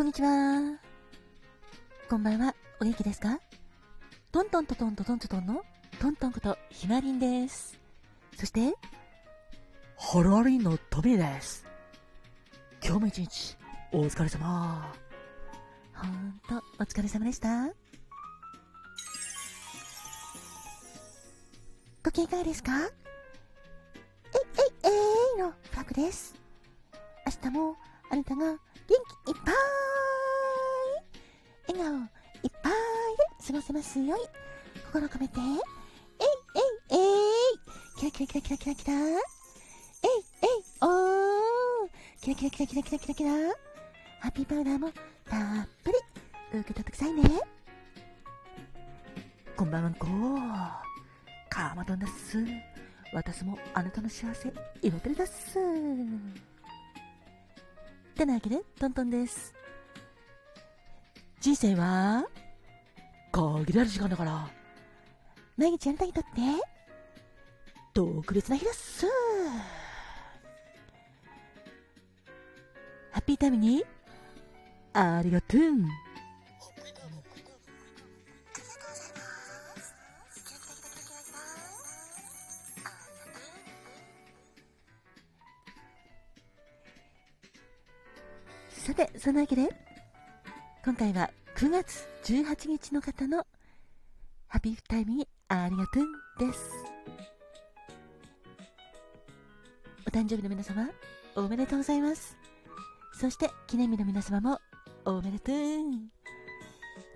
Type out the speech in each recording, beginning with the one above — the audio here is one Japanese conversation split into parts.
こんにちは。こんばんは。お元気ですか？トントントントントントントンのトントンことひまりんです。そして、ハロアリンのトミーです。今日も一日、お疲れ様。ほんと、お疲れ様でした。ご機嫌いかがですか？えいえいえいのフラッグです。明日もあなたが元気いっぱい顔いっぱいで過ごせますように。心込めて。えいえいえい。キラキラキラキラキラキラ。えいえいおー。キラキラキラキラキラキラキラ。ハッピーパウダーもたっぷり。受け取ってくださいね。こんばんは。んこカーマドンです。私もあなたの幸せ祈ってるです。てなわけで、トントンです。人生は、限られる時間だから、毎日あなたにとって、特別な日です。ハッピータイムに、ありがとう。さて、そのわけで、今回は9月18日の方のハッピータイムにありがとうです。お誕生日の皆様、おめでとうございます。そして記念日の皆様もおめでとう。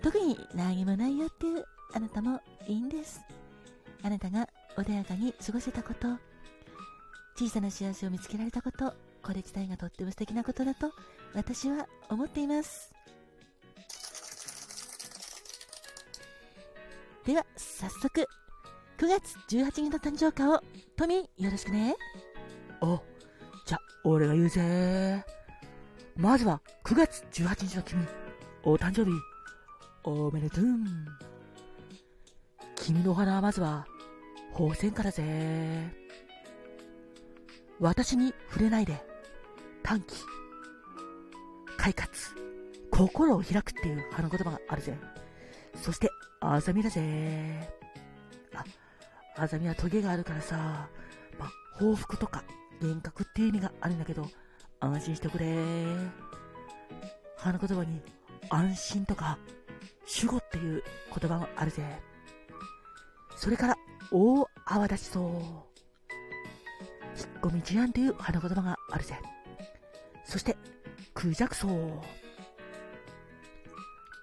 特に何もないよっていうあなたもいいんです。あなたが穏やかに過ごせたこと、小さな幸せを見つけられたこと、これ自体がとっても素敵なことだと私は思っていますでは早速9月18日の誕生花をトミーよろしくねおじゃ俺が言うぜまずは9月18日の君お誕生日おめでとう君のお花はまずは宝泉からぜ私に触れないで短期快活。心を開くっていう花言葉があるぜ。そして、あざみだぜ。あ、あざみはトゲがあるからさ、ま報復とか幻覚って意味があるんだけど、安心してくれ。花言葉に、安心とか、守護っていう言葉があるぜ。それから、大泡立ちそう。引っ込み思案という花言葉があるぜ。そして、クジャクソウ。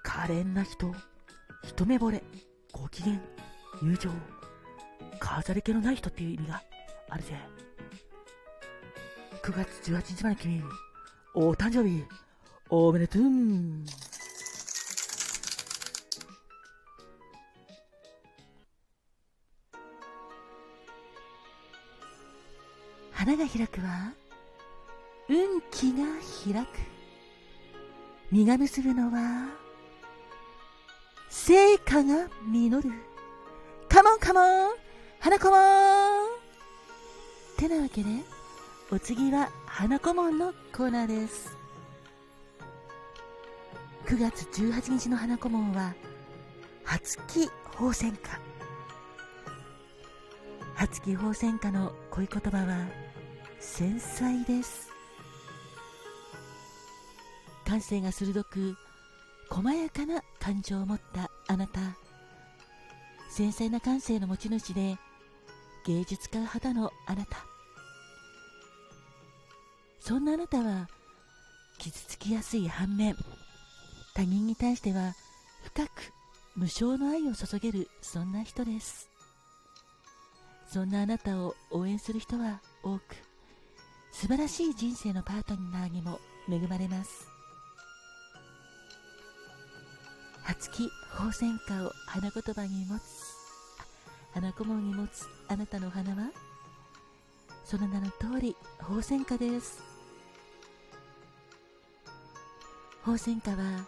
可憐な人、一目惚れ、ご機嫌、友情、飾り気のない人っていう意味があるぜ。9月18日まで君、お誕生日、おめでとう花が開くわ。運気が開く実が結ぶのは成果が実る。カモンカモン花子もん。てなわけでお次は花子門のコーナーです。9月18日の花子門は初期宝泉花。初期宝泉花の恋言葉は繊細です。感性が鋭く細やかな感情を持ったあなた。繊細な感性の持ち主で芸術家肌のあなた。そんなあなたは傷つきやすい反面他人に対しては深く無償の愛を注げるそんな人です。そんなあなたを応援する人は多く素晴らしい人生のパートナーにも恵まれます。初期宝泉花を花言葉に持つ。花顧問に持つ。あなたのお花は？その名の通り宝泉花です。宝泉花は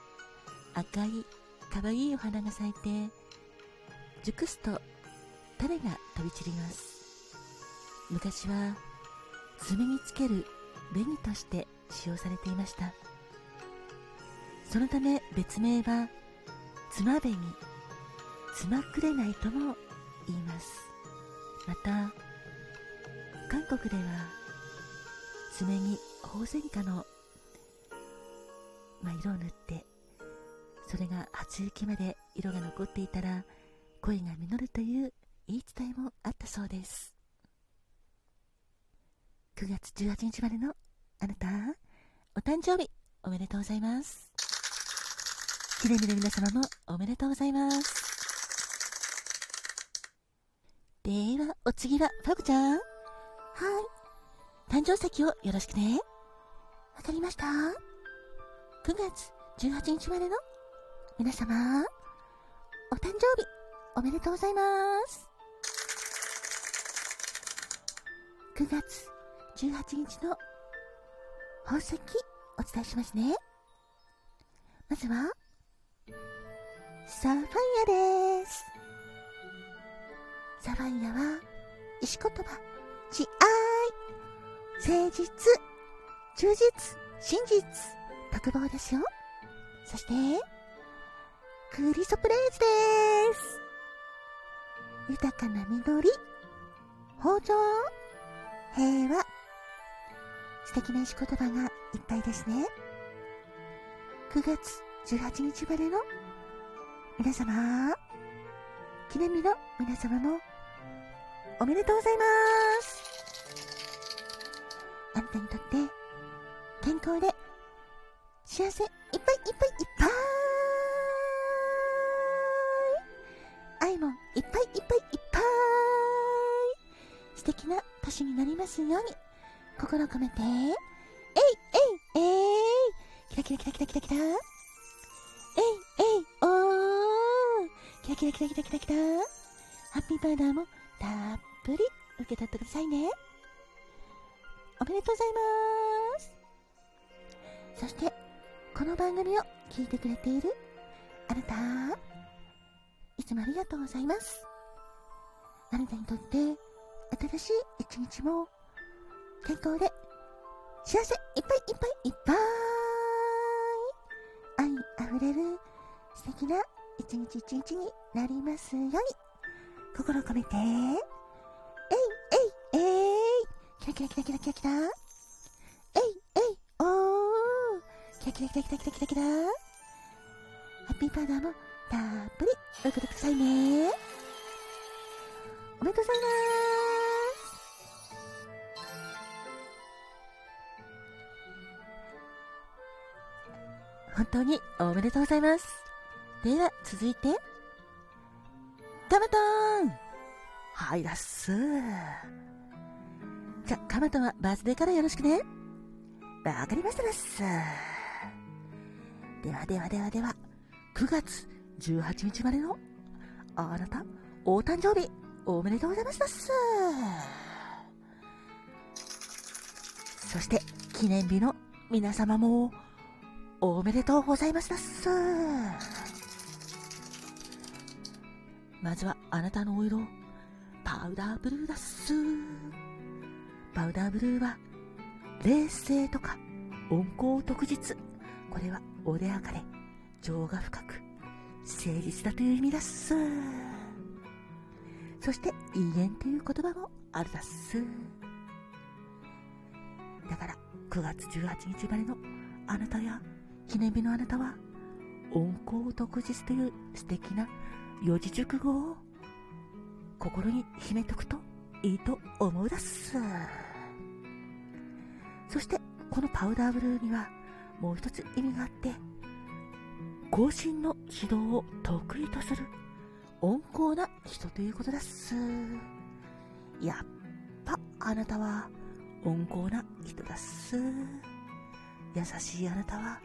赤い可愛いお花が咲いて熟すと種が飛び散ります。昔は爪につける紅として使用されていました。そのため別名は妻紅妻くれないとも言います。また韓国では爪に宝泉花の、まあ、色を塗ってそれが初雪まで色が残っていたら恋が実るという言い伝えもあったそうです。9月18日までのあなたお誕生日おめでとうございます。記念日の皆様もおめでとうございます。ではお次はファブちゃん。はい。誕生石をよろしくね。わかりました。9月18日までの皆様お誕生日おめでとうございます。9月18日の宝石お伝えしますね。まずはサファイアです。サファイアは石言葉。慈愛。誠実。忠実。真実。特防ですよ。そしてクリソプレイズです。豊かな緑豊穣。平和。素敵な石言葉がいっぱいですね。9月18日までの皆様記念日の皆様もおめでとうございます。あんたにとって健康で幸せいっぱいいっぱいいっぱい。愛もいっぱいいっぱいいっぱい。素敵な年になりますように。心を込めて。えいえいえい。キラキラキラキラキラキラキラキラキラキラキラキラ。ハッピーパウダーもたっぷり受け取ってくださいね。おめでとうございます。そしてこの番組を聞いてくれているあなた。いつもありがとうございます。あなたにとって新しい一日も健康で幸せいっぱいいっぱいいっぱい。愛あふれる素敵な一日一日になりますように。心を込めて。えいえいえい。キラキラキラキラキラキラ。えいえい。おー。キラキラキラキラキラキラキラ。ハッピーパウダーもたっぷり受けてくださいね。おめでとうございます。本当におめでとうございます。では、続いて、カマトンはいだっす。じゃ、カマトンはバースデーからよろしくね。わかりましたです。ではではではでは、9月18日までのあなた、お誕生日、おめでとうございますだっす。そして、記念日の皆様も、おめでとうございますだっす。まずはあなたのお色、パウダーブルーだっす。パウダーブルーは、冷静とか温厚特実。これは穏やかで情が深く、誠実だという意味だっす。そして、威厳という言葉もあるだっす。だから、9月18日生までのあなたや記念日のあなたは、温厚特実という素敵な四字熟語を心に秘めとくといいと思うだっす。そして、このパウダーブルーにはもう一つ意味があって、後進の指導を得意とする温厚な人ということだっす。やっぱあなたは温厚な人だっす。優しいあなたは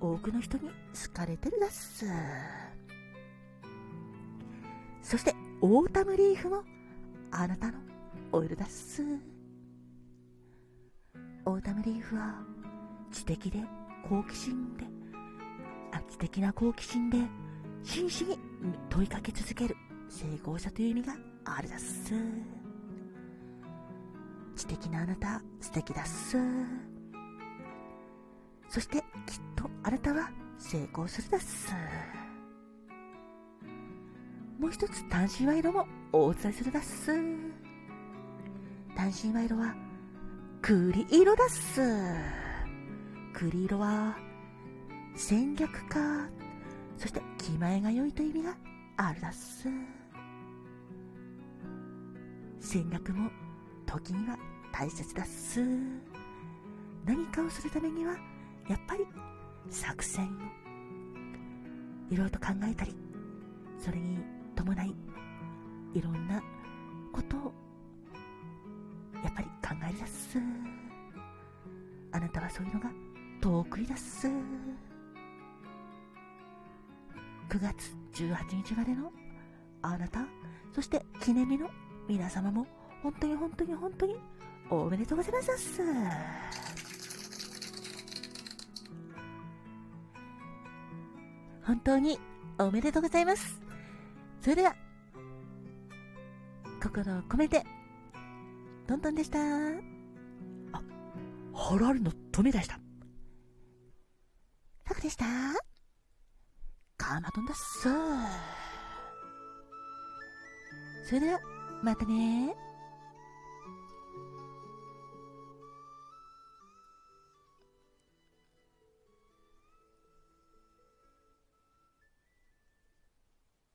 多くの人に好かれてるだっす。そして、オータムリーフもあなたのオイルだっす。オータムリーフは知的で好奇心で、あ知的な好奇心で真摯に問いかけ続ける成功者という意味があるだっす。知的なあなた素敵だっす。そしてきっとあなたは成功するだっす。もう一つ単身賄賂もお伝えするだっす。単身賄賂は栗色だっす。栗色は戦略家、そして気前が良いという意味があるだっす。戦略も時には大切だっす。何かをするためにはやっぱり作戦をいろいろと考えたり、それに伴いいろんなことをやっぱり考えるだっす。あなたはそういうのが得意だす。9月18日までのあなた、そして記念日の皆様も本当に本当に本当におめでとうございますす。本当におめでとうございます。それでは、心を込めて、トントンでした。払るの止め出した。タクでした。カーマトンだっす。それでは、またね